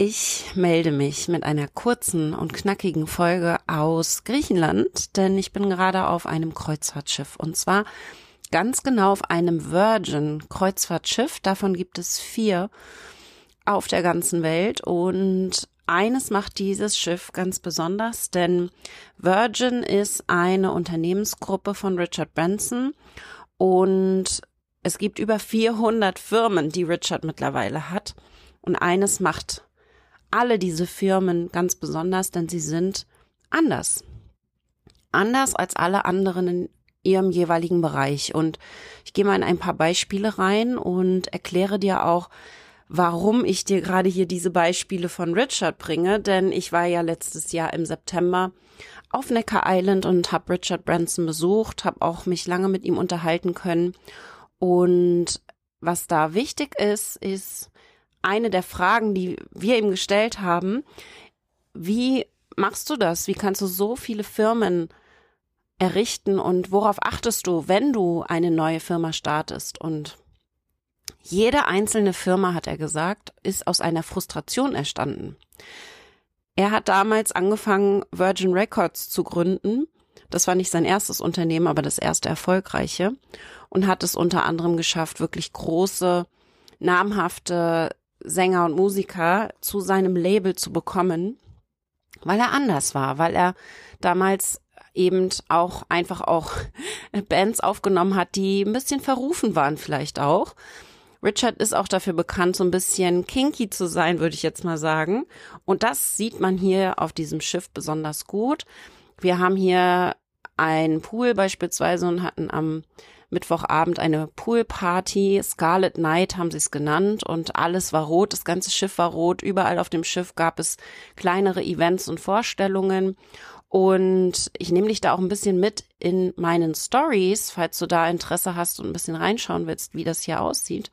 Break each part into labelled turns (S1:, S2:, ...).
S1: ich melde mich mit einer kurzen und knackigen Folge aus Griechenland, denn ich bin gerade auf einem Kreuzfahrtschiff und zwar ganz genau auf einem Virgin Kreuzfahrtschiff. Davon gibt es vier auf der ganzen Welt und eines macht dieses Schiff ganz besonders, denn Virgin ist eine Unternehmensgruppe von Richard Branson und es gibt über 400 Firmen, die Richard mittlerweile hat. Und eines macht alle diese Firmen ganz besonders, denn sie sind anders. Anders als alle anderen in ihrem jeweiligen Bereich. Und ich gehe mal in ein paar Beispiele rein und erkläre dir auch, warum ich dir gerade hier diese Beispiele von Richard bringe, denn ich war ja letztes Jahr im September auf Necker Island und habe Richard Branson besucht, habe auch mich lange mit ihm unterhalten können. Und was da wichtig ist, ist, eine der Fragen, die wir ihm gestellt haben. Wie machst du das? Wie kannst du so viele Firmen errichten und worauf achtest du, wenn du eine neue Firma startest? Und jede einzelne Firma, hat er gesagt, ist aus einer Frustration entstanden. Er hat damals angefangen, Virgin Records zu gründen. Das war nicht sein erstes Unternehmen, aber das erste erfolgreiche und hat es unter anderem geschafft, wirklich große, namhafte Sänger und Musiker zu seinem Label zu bekommen, weil er anders war, weil er damals eben auch einfach auch Bands aufgenommen hat, die ein bisschen verrufen waren vielleicht auch. Richard ist auch dafür bekannt, so ein bisschen kinky zu sein, würde ich jetzt mal sagen. Und das sieht man hier auf diesem Schiff besonders gut. Wir haben hier einen Pool beispielsweise und hatten am Mittwochabend eine Poolparty. Scarlet Night haben sie es genannt und alles war rot. Das ganze Schiff war rot. Überall auf dem Schiff gab es kleinere Events und Vorstellungen. Und ich nehme dich da auch ein bisschen mit in meinen Stories, falls du da Interesse hast und ein bisschen reinschauen willst, wie das hier aussieht.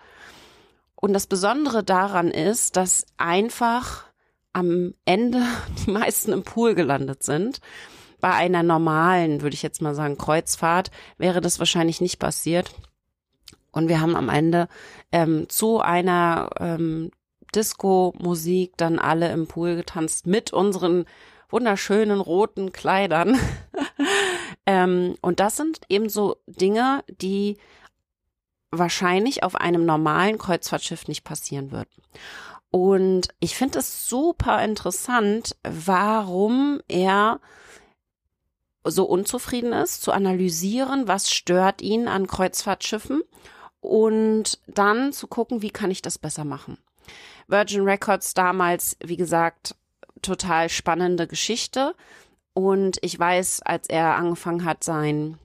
S1: Und das Besondere daran ist, dass einfach am Ende die meisten im Pool gelandet sind. Bei einer normalen, würde ich jetzt mal sagen, Kreuzfahrt wäre das wahrscheinlich nicht passiert. Und wir haben am Ende ähm, zu einer ähm, Disco-Musik dann alle im Pool getanzt mit unseren wunderschönen roten Kleidern. ähm, und das sind eben so Dinge, die wahrscheinlich auf einem normalen Kreuzfahrtschiff nicht passieren würden. Und ich finde es super interessant, warum er so unzufrieden ist, zu analysieren, was stört ihn an Kreuzfahrtschiffen und dann zu gucken, wie kann ich das besser machen. Virgin Records damals, wie gesagt, total spannende Geschichte. Und ich weiß, als er angefangen hat, sein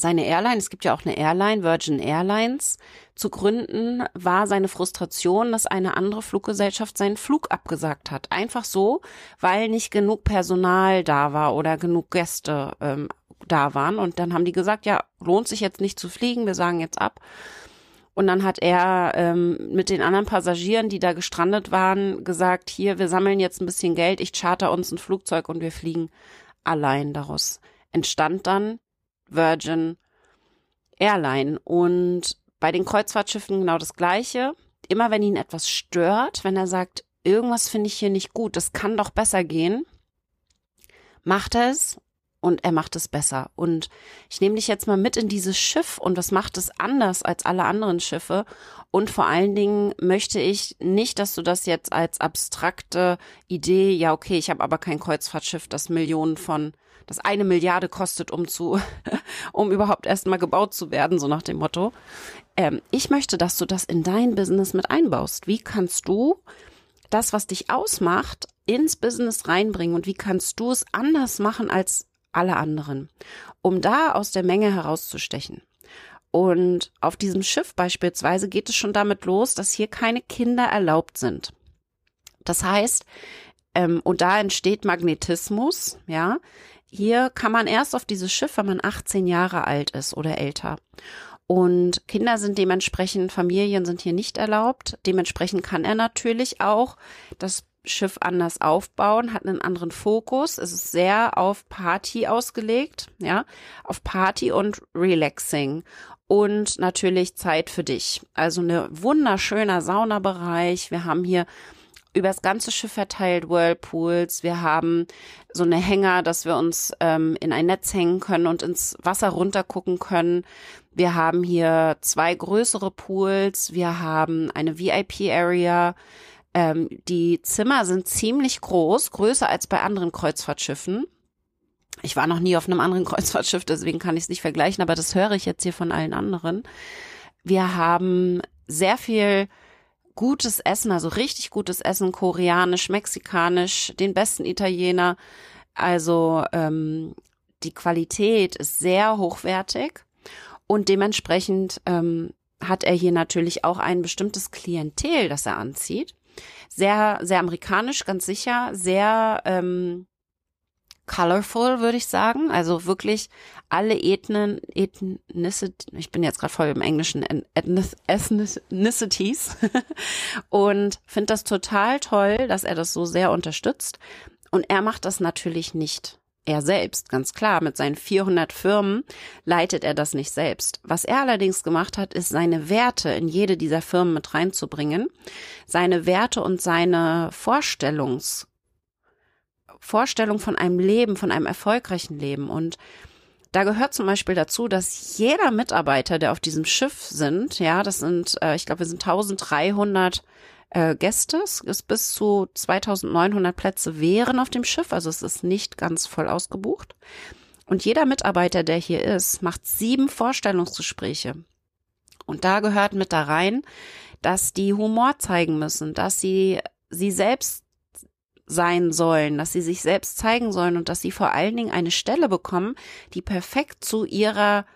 S1: seine Airline, es gibt ja auch eine Airline, Virgin Airlines, zu gründen, war seine Frustration, dass eine andere Fluggesellschaft seinen Flug abgesagt hat. Einfach so, weil nicht genug Personal da war oder genug Gäste ähm, da waren. Und dann haben die gesagt, ja, lohnt sich jetzt nicht zu fliegen, wir sagen jetzt ab. Und dann hat er ähm, mit den anderen Passagieren, die da gestrandet waren, gesagt, hier, wir sammeln jetzt ein bisschen Geld, ich charter uns ein Flugzeug und wir fliegen allein daraus. Entstand dann Virgin Airline. Und bei den Kreuzfahrtschiffen genau das Gleiche. Immer wenn ihn etwas stört, wenn er sagt, irgendwas finde ich hier nicht gut, das kann doch besser gehen, macht er es und er macht es besser. Und ich nehme dich jetzt mal mit in dieses Schiff und was macht es anders als alle anderen Schiffe. Und vor allen Dingen möchte ich nicht, dass du das jetzt als abstrakte Idee, ja, okay, ich habe aber kein Kreuzfahrtschiff, das Millionen von das eine Milliarde kostet, um zu, um überhaupt erstmal gebaut zu werden, so nach dem Motto. Ähm, ich möchte, dass du das in dein Business mit einbaust. Wie kannst du das, was dich ausmacht, ins Business reinbringen und wie kannst du es anders machen als alle anderen, um da aus der Menge herauszustechen? Und auf diesem Schiff beispielsweise geht es schon damit los, dass hier keine Kinder erlaubt sind. Das heißt, ähm, und da entsteht Magnetismus, ja. Hier kann man erst auf dieses Schiff, wenn man 18 Jahre alt ist oder älter. Und Kinder sind dementsprechend, Familien sind hier nicht erlaubt. Dementsprechend kann er natürlich auch das Schiff anders aufbauen, hat einen anderen Fokus. Es ist sehr auf Party ausgelegt, ja, auf Party und Relaxing und natürlich Zeit für dich. Also eine wunderschöner Saunabereich. Wir haben hier übers ganze Schiff verteilt Whirlpools. Wir haben so eine Hänger, dass wir uns ähm, in ein Netz hängen können und ins Wasser runtergucken können. Wir haben hier zwei größere Pools. Wir haben eine VIP-Area. Ähm, die Zimmer sind ziemlich groß, größer als bei anderen Kreuzfahrtschiffen. Ich war noch nie auf einem anderen Kreuzfahrtschiff, deswegen kann ich es nicht vergleichen, aber das höre ich jetzt hier von allen anderen. Wir haben sehr viel gutes Essen, also richtig gutes Essen, koreanisch, mexikanisch, den besten Italiener. Also ähm, die Qualität ist sehr hochwertig und dementsprechend ähm, hat er hier natürlich auch ein bestimmtes Klientel, das er anzieht. Sehr, sehr amerikanisch, ganz sicher, sehr ähm, colorful, würde ich sagen. Also wirklich alle Ethnen, Ethnicity, ich bin jetzt gerade voll im Englischen, Ethnicities und finde das total toll, dass er das so sehr unterstützt. Und er macht das natürlich nicht er selbst, ganz klar, mit seinen 400 Firmen leitet er das nicht selbst. Was er allerdings gemacht hat, ist seine Werte in jede dieser Firmen mit reinzubringen, seine Werte und seine Vorstellungs Vorstellung von einem Leben, von einem erfolgreichen Leben und da gehört zum Beispiel dazu, dass jeder Mitarbeiter, der auf diesem Schiff sind, ja, das sind, äh, ich glaube, wir sind 1300 äh, Gäste. Es bis zu 2900 Plätze wären auf dem Schiff, also es ist nicht ganz voll ausgebucht. Und jeder Mitarbeiter, der hier ist, macht sieben Vorstellungsgespräche. Und da gehört mit da rein, dass die Humor zeigen müssen, dass sie sie selbst sein sollen, dass sie sich selbst zeigen sollen und dass sie vor allen Dingen eine Stelle bekommen, die perfekt zu ihrer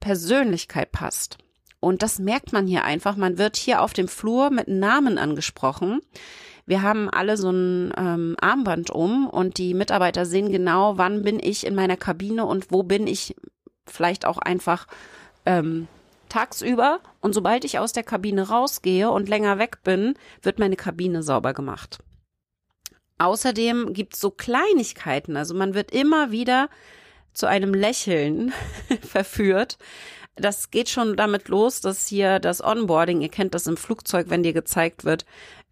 S1: Persönlichkeit passt. Und das merkt man hier einfach. Man wird hier auf dem Flur mit Namen angesprochen. Wir haben alle so ein ähm, Armband um und die Mitarbeiter sehen genau, wann bin ich in meiner Kabine und wo bin ich vielleicht auch einfach ähm, tagsüber. Und sobald ich aus der Kabine rausgehe und länger weg bin, wird meine Kabine sauber gemacht. Außerdem gibt's so Kleinigkeiten. Also man wird immer wieder zu einem Lächeln verführt das geht schon damit los, dass hier das Onboarding, ihr kennt das im Flugzeug, wenn dir gezeigt wird,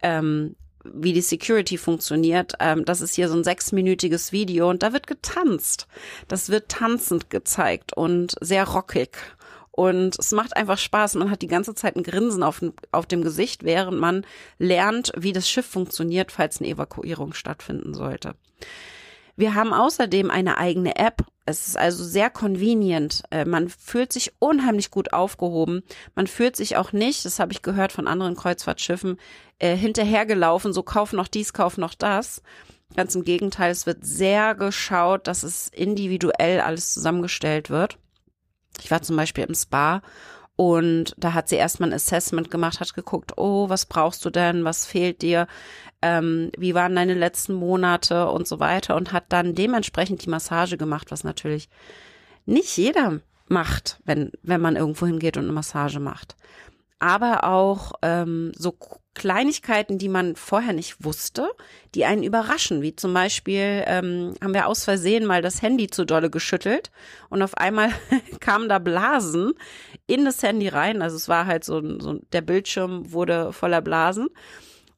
S1: ähm, wie die Security funktioniert. Ähm, das ist hier so ein sechsminütiges Video und da wird getanzt. Das wird tanzend gezeigt und sehr rockig. Und es macht einfach Spaß. Man hat die ganze Zeit ein Grinsen auf, auf dem Gesicht, während man lernt, wie das Schiff funktioniert, falls eine Evakuierung stattfinden sollte. Wir haben außerdem eine eigene App. Es ist also sehr convenient. Äh, man fühlt sich unheimlich gut aufgehoben. Man fühlt sich auch nicht, das habe ich gehört von anderen Kreuzfahrtschiffen, äh, hinterhergelaufen, so kauf noch dies, kauf noch das. Ganz im Gegenteil, es wird sehr geschaut, dass es individuell alles zusammengestellt wird. Ich war zum Beispiel im Spa und da hat sie erstmal ein Assessment gemacht, hat geguckt, oh, was brauchst du denn, was fehlt dir, ähm, wie waren deine letzten Monate? Und so weiter. Und hat dann dementsprechend die Massage gemacht, was natürlich nicht jeder macht, wenn, wenn man irgendwo hingeht und eine Massage macht. Aber auch ähm, so Kleinigkeiten, die man vorher nicht wusste, die einen überraschen, wie zum Beispiel ähm, haben wir aus Versehen mal das Handy zu dolle geschüttelt und auf einmal kamen da Blasen in das Handy rein. Also es war halt so, so der Bildschirm wurde voller Blasen.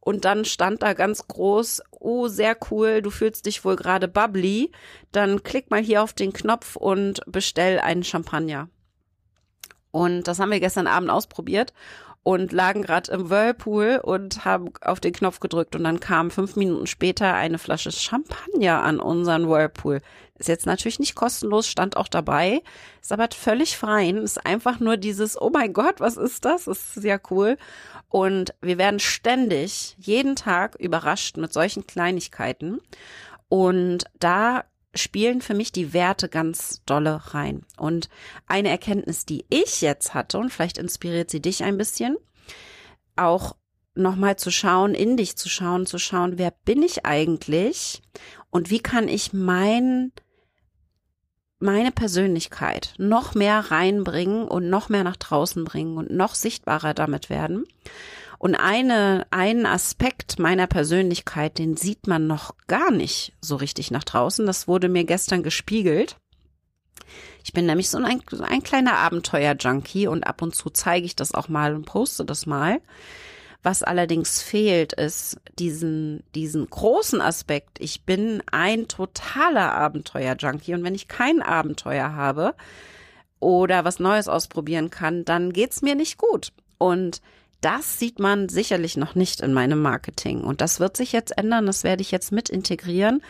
S1: Und dann stand da ganz groß, oh, sehr cool, du fühlst dich wohl gerade bubbly. Dann klick mal hier auf den Knopf und bestell einen Champagner. Und das haben wir gestern Abend ausprobiert und lagen gerade im Whirlpool und haben auf den Knopf gedrückt und dann kam fünf Minuten später eine Flasche Champagner an unseren Whirlpool. Ist jetzt natürlich nicht kostenlos, stand auch dabei, ist aber völlig fein, ist einfach nur dieses, oh mein Gott, was ist das? Das ist sehr cool. Und wir werden ständig, jeden Tag überrascht mit solchen Kleinigkeiten. Und da spielen für mich die Werte ganz dolle rein. Und eine Erkenntnis, die ich jetzt hatte, und vielleicht inspiriert sie dich ein bisschen, auch nochmal zu schauen, in dich zu schauen, zu schauen, wer bin ich eigentlich und wie kann ich mein, meine Persönlichkeit noch mehr reinbringen und noch mehr nach draußen bringen und noch sichtbarer damit werden. Und eine, einen Aspekt meiner Persönlichkeit, den sieht man noch gar nicht so richtig nach draußen. Das wurde mir gestern gespiegelt. Ich bin nämlich so ein, ein kleiner Abenteuer-Junkie und ab und zu zeige ich das auch mal und poste das mal. Was allerdings fehlt, ist diesen, diesen großen Aspekt. Ich bin ein totaler Abenteuer-Junkie und wenn ich kein Abenteuer habe oder was Neues ausprobieren kann, dann geht's mir nicht gut. Und das sieht man sicherlich noch nicht in meinem Marketing. Und das wird sich jetzt ändern. Das werde ich jetzt mit integrieren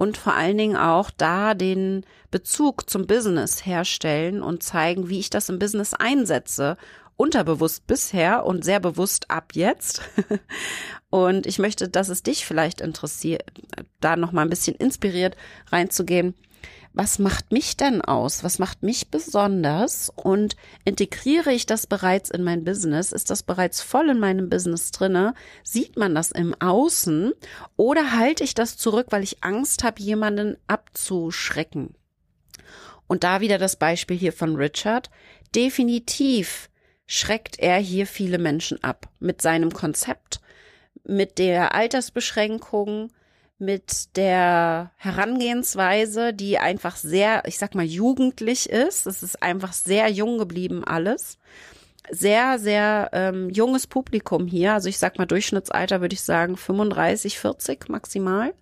S1: und vor allen Dingen auch da den Bezug zum Business herstellen und zeigen, wie ich das im Business einsetze. Unterbewusst bisher und sehr bewusst ab jetzt. und ich möchte, dass es dich vielleicht interessiert, da noch mal ein bisschen inspiriert reinzugehen was macht mich denn aus? Was macht mich besonders? Und integriere ich das bereits in mein Business? Ist das bereits voll in meinem Business drinne? Sieht man das im Außen? Oder halte ich das zurück, weil ich Angst habe, jemanden abzuschrecken? Und da wieder das Beispiel hier von Richard. Definitiv schreckt er hier viele Menschen ab mit seinem Konzept, mit der Altersbeschränkung, mit der Herangehensweise, die einfach sehr, ich sag mal, jugendlich ist. Es ist einfach sehr jung geblieben alles. Sehr, sehr ähm, junges Publikum hier. Also ich sag mal, Durchschnittsalter würde ich sagen 35, 40 maximal.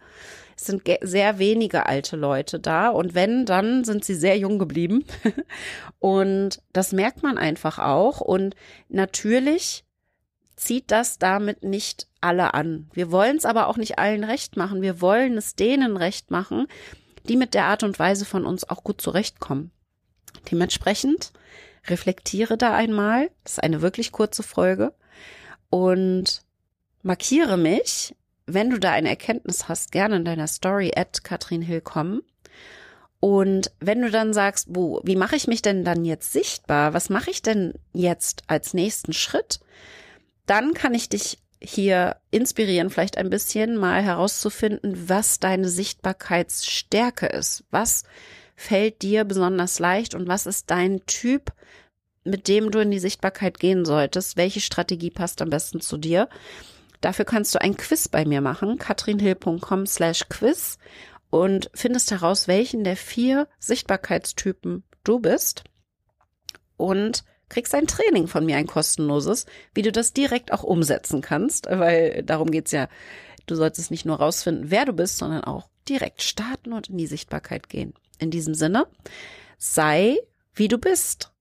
S1: Es sind sehr wenige alte Leute da und wenn, dann sind sie sehr jung geblieben. und das merkt man einfach auch. Und natürlich zieht das damit nicht alle an. Wir wollen es aber auch nicht allen recht machen. Wir wollen es denen recht machen, die mit der Art und Weise von uns auch gut zurechtkommen. Dementsprechend reflektiere da einmal. Das ist eine wirklich kurze Folge und markiere mich, wenn du da eine Erkenntnis hast, gerne in deiner Story at Katrin Hill kommen. Und wenn du dann sagst, wo, wie mache ich mich denn dann jetzt sichtbar? Was mache ich denn jetzt als nächsten Schritt? Dann kann ich dich hier inspirieren, vielleicht ein bisschen mal herauszufinden, was deine Sichtbarkeitsstärke ist. Was fällt dir besonders leicht und was ist dein Typ, mit dem du in die Sichtbarkeit gehen solltest? Welche Strategie passt am besten zu dir? Dafür kannst du ein Quiz bei mir machen, katrinhill.com slash quiz und findest heraus, welchen der vier Sichtbarkeitstypen du bist und kriegst ein Training von mir, ein kostenloses, wie du das direkt auch umsetzen kannst, weil darum geht's ja. Du solltest nicht nur rausfinden, wer du bist, sondern auch direkt starten und in die Sichtbarkeit gehen. In diesem Sinne, sei wie du bist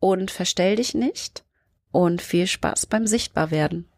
S1: und verstell dich nicht und viel Spaß beim Sichtbarwerden.